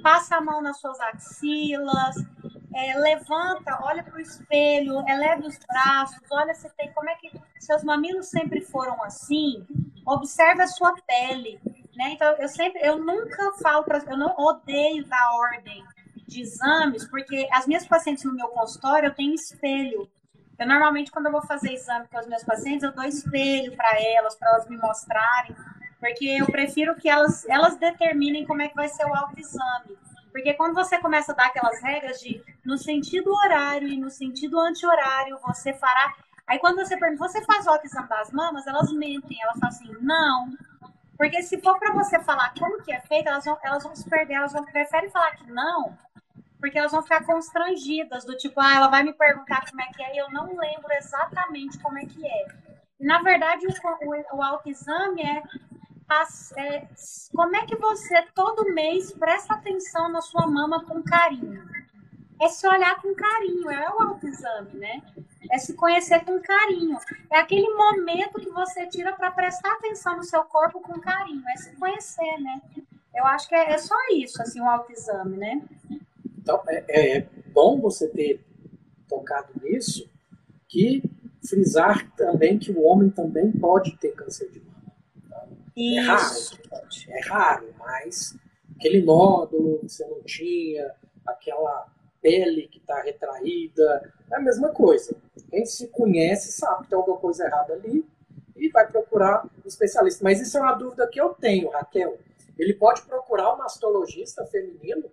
passe a mão nas suas axilas, é, levanta, olha para o espelho, eleve os braços, olha se tem como é que seus mamilos sempre foram assim. Observe a sua pele, né? Então eu sempre, eu nunca falo para, eu não odeio dar ordem de exames, porque as minhas pacientes no meu consultório eu tenho espelho. Eu normalmente quando eu vou fazer exame com as minhas pacientes eu dou espelho para elas, para elas me mostrarem, porque eu prefiro que elas elas determinem como é que vai ser o autoexame porque quando você começa a dar aquelas regras de no sentido horário e no sentido anti-horário, você fará. Aí quando você pergunta, você faz o exame das mamas, elas mentem, elas falam assim, não. Porque se for para você falar como que é feito, elas vão, elas vão se perder, elas vão preferem falar que não, porque elas vão ficar constrangidas, do tipo, ah, ela vai me perguntar como é que é, e eu não lembro exatamente como é que é. Na verdade, o, o, o autoexame é é, como é que você todo mês presta atenção na sua mama com carinho? É se olhar com carinho, é o autoexame, né? É se conhecer com carinho. É aquele momento que você tira para prestar atenção no seu corpo com carinho, é se conhecer, né? Eu acho que é, é só isso, assim, o autoexame, né? Então, é, é, é bom você ter tocado nisso, que frisar também que o homem também pode ter câncer de mama. É raro, é raro, mas aquele nódulo que você não tinha, aquela pele que está retraída, é a mesma coisa. Quem se conhece sabe que tem alguma coisa errada ali e vai procurar um especialista. Mas isso é uma dúvida que eu tenho, Raquel. Ele pode procurar um mastologista feminino?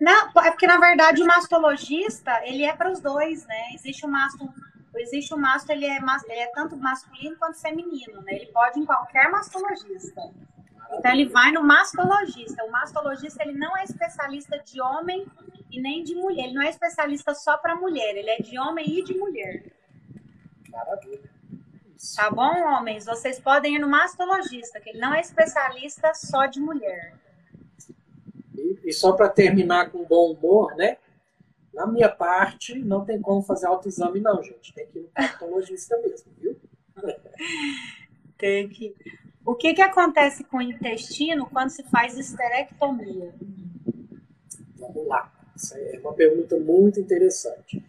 Não, é porque na verdade o mastologista ele é para os dois, né? Existe o masto existe o mastro, ele é, ele é tanto masculino quanto feminino, né? Ele pode em qualquer mastologista. Então ele vai no mastologista. O mastologista ele não é especialista de homem e nem de mulher. Ele não é especialista só para mulher. Ele é de homem e de mulher. Maravilha. Tá bom, homens? Vocês podem ir no mastologista, que ele não é especialista só de mulher. E, e só para terminar com bom humor, né? Na minha parte, não tem como fazer autoexame, não, gente. Tem que ir no patologista mesmo, viu? Tem que. O que, que acontece com o intestino quando se faz esterectomia? Essa é uma pergunta muito interessante.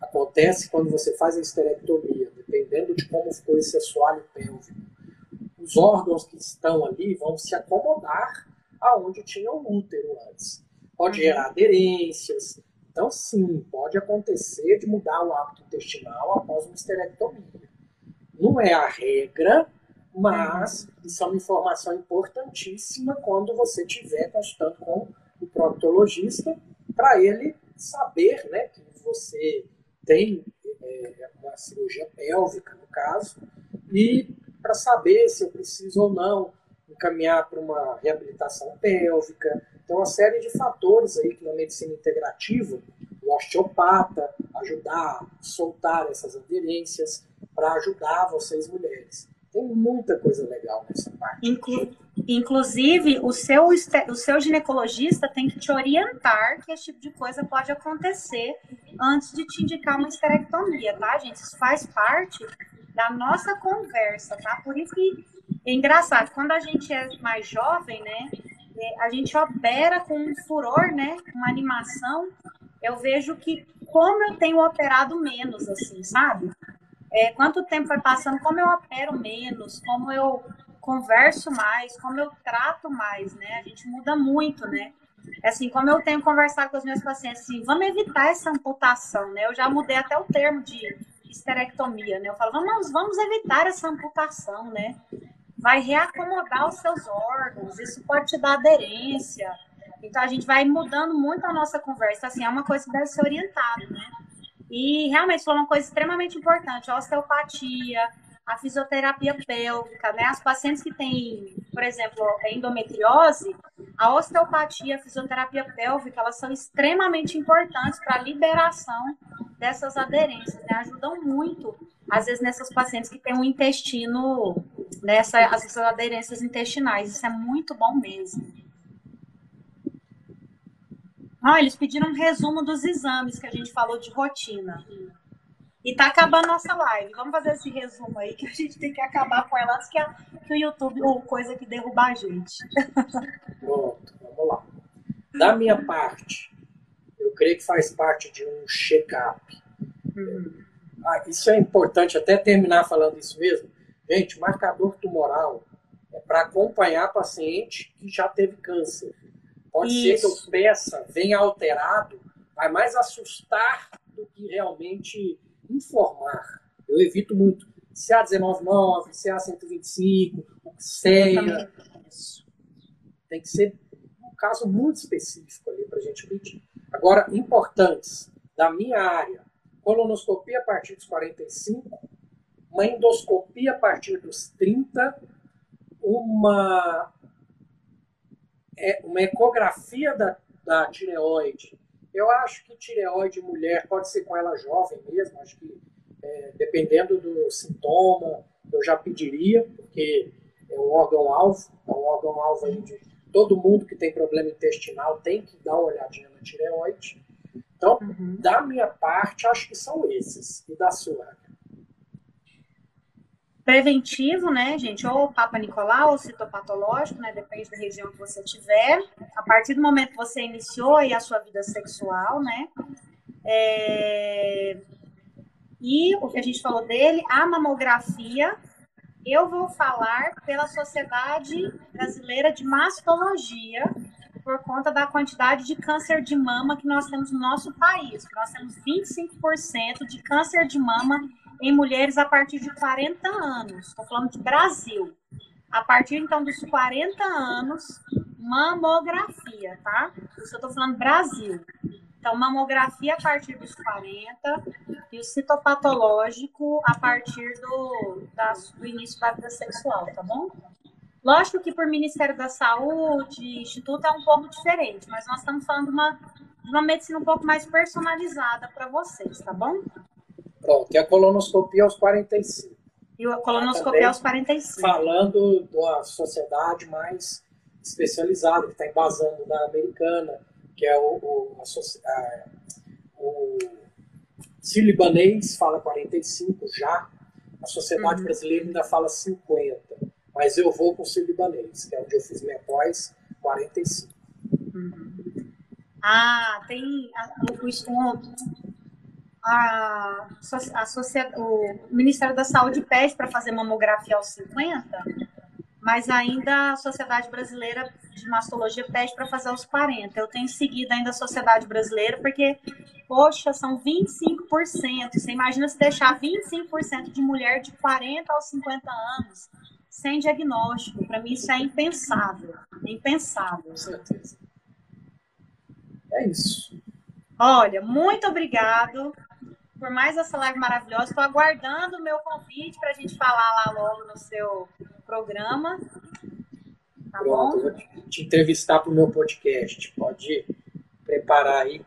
Acontece quando você faz a esterectomia, dependendo de como ficou esse assoalho pélvico. Os órgãos que estão ali vão se acomodar aonde tinha o útero antes. Pode uhum. gerar aderências, então, sim, pode acontecer de mudar o hábito intestinal após uma esterectomia. Não é a regra, mas isso é uma informação importantíssima quando você estiver consultando com o proctologista, para ele saber né, que você tem é, uma cirurgia pélvica, no caso, e para saber se eu preciso ou não encaminhar para uma reabilitação pélvica, tem uma série de fatores aí que na medicina integrativa, o osteopata ajudar a soltar essas aderências para ajudar vocês mulheres. Tem muita coisa legal nessa parte. Inclu inclusive, o seu, o seu ginecologista tem que te orientar que esse tipo de coisa pode acontecer antes de te indicar uma esterectomia, tá, gente? Isso faz parte da nossa conversa, tá? Por isso que é engraçado, quando a gente é mais jovem, né? a gente opera com um furor, né? Uma animação. Eu vejo que como eu tenho operado menos, assim, sabe? é, quanto tempo vai passando, como eu opero menos, como eu converso mais, como eu trato mais, né? A gente muda muito, né? É assim, como eu tenho conversado com os meus pacientes, assim, vamos evitar essa amputação, né? Eu já mudei até o termo de esterectomia, né? Eu falo, vamos, vamos evitar essa amputação, né? Vai reacomodar os seus órgãos, isso pode te dar aderência. Então a gente vai mudando muito a nossa conversa, assim, é uma coisa que deve ser orientada, né? E realmente foi uma coisa extremamente importante, a osteopatia, a fisioterapia pélvica, né? As pacientes que têm, por exemplo, endometriose, a osteopatia, a fisioterapia pélvica, elas são extremamente importantes para a liberação dessas aderências, né? Ajudam muito, às vezes, nessas pacientes que têm um intestino, nessa, essas aderências intestinais. Isso é muito bom mesmo. Ah, eles pediram um resumo dos exames que a gente falou de rotina. E tá acabando nossa live. Vamos fazer esse resumo aí, que a gente tem que acabar com ela antes que, a, que o YouTube ou coisa que derrubar a gente. Pronto, vamos lá. Da minha parte, eu creio que faz parte de um check-up. Uhum. Ah, isso é importante, até terminar falando isso mesmo. Gente, marcador tumoral é para acompanhar paciente que já teve câncer. Pode isso. ser que o peça venha alterado, vai mais assustar do que realmente informar. Eu evito muito CA199, CA125, o CEA. Isso. Tem que ser um caso muito específico ali para a gente pedir. Agora, importantes da minha área, colonoscopia a partir dos 45, uma endoscopia a partir dos 30, uma, é, uma ecografia da, da tireoide eu acho que tireoide mulher pode ser com ela jovem mesmo, acho que é, dependendo do sintoma, eu já pediria, porque é um órgão-alvo, é um órgão-alvo de todo mundo que tem problema intestinal tem que dar uma olhadinha na tireoide. Então, uhum. da minha parte, acho que são esses. E da sua? Preventivo, né, gente, ou Papa Nicolau, ou citopatológico, né, depende da região que você tiver. A partir do momento que você iniciou aí a sua vida sexual, né, é... e o que a gente falou dele, a mamografia, eu vou falar pela Sociedade Brasileira de Mastologia, por conta da quantidade de câncer de mama que nós temos no nosso país. Nós temos 25% de câncer de mama em mulheres a partir de 40 anos. Estou falando de Brasil. A partir então dos 40 anos, mamografia, tá? Isso eu estou falando Brasil. Então, mamografia a partir dos 40 e o citopatológico a partir do, da, do início da vida sexual, tá bom? Lógico que por Ministério da Saúde, Instituto é um pouco diferente, mas nós estamos falando de uma, de uma medicina um pouco mais personalizada para vocês, tá bom? Pronto, e a colonoscopia aos 45. E a colonoscopia aos 45. Falando uma sociedade mais especializada, que está embasando na americana, que é o, o, a, a, o Sírio-Libanês fala 45 já, a sociedade uhum. brasileira ainda fala 50. Mas eu vou com o Sírio-Libanês, que é onde eu fiz minha pós, 45. Uhum. Ah, tem o, o, a, a o Ministério da Saúde pede para fazer mamografia aos 50, mas ainda a Sociedade Brasileira de Mastologia pede para fazer aos 40. Eu tenho seguido ainda a Sociedade Brasileira porque, poxa, são 25%. Você imagina se deixar 25% de mulher de 40 aos 50 anos sem diagnóstico. Para mim isso é impensável. Impensável. Com certeza. É isso. Olha, muito obrigado por mais essa live maravilhosa. Estou aguardando o meu convite para a gente falar lá logo no seu programa. Tá Pronto, bom? vou te entrevistar para o meu podcast. Pode preparar aí,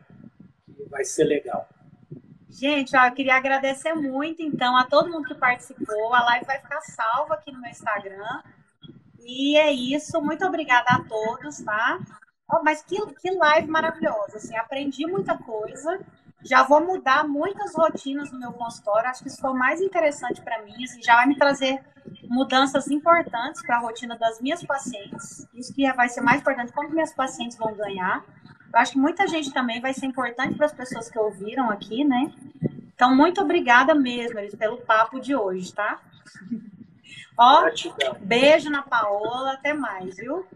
que vai ser legal. Gente, ó, eu queria agradecer muito, então, a todo mundo que participou. A live vai ficar salva aqui no meu Instagram. E é isso. Muito obrigada a todos, tá? Oh, mas que, que live maravilhosa. Assim, aprendi muita coisa. Já vou mudar muitas rotinas no meu consultório. Acho que isso foi o mais interessante para mim. Assim, já vai me trazer mudanças importantes para a rotina das minhas pacientes. Isso que vai ser mais importante, como minhas pacientes vão ganhar. Eu acho que muita gente também vai ser importante para as pessoas que ouviram aqui, né? Então, muito obrigada mesmo, Elis, pelo papo de hoje, tá? Ó, beijo na Paola, até mais, viu?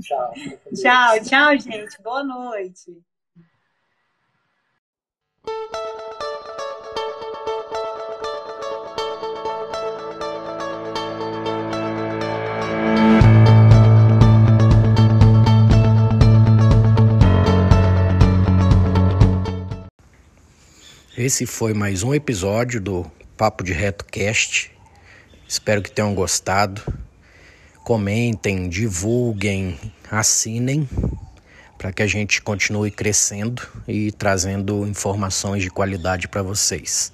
Tchau. Tchau, tchau, gente. Boa noite. Esse foi mais um episódio do Papo de Reto Cast. Espero que tenham gostado. Comentem, divulguem, assinem para que a gente continue crescendo e trazendo informações de qualidade para vocês.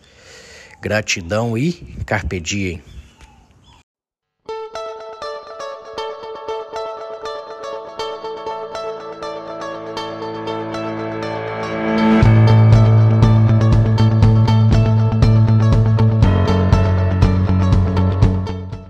Gratidão e carpe diem.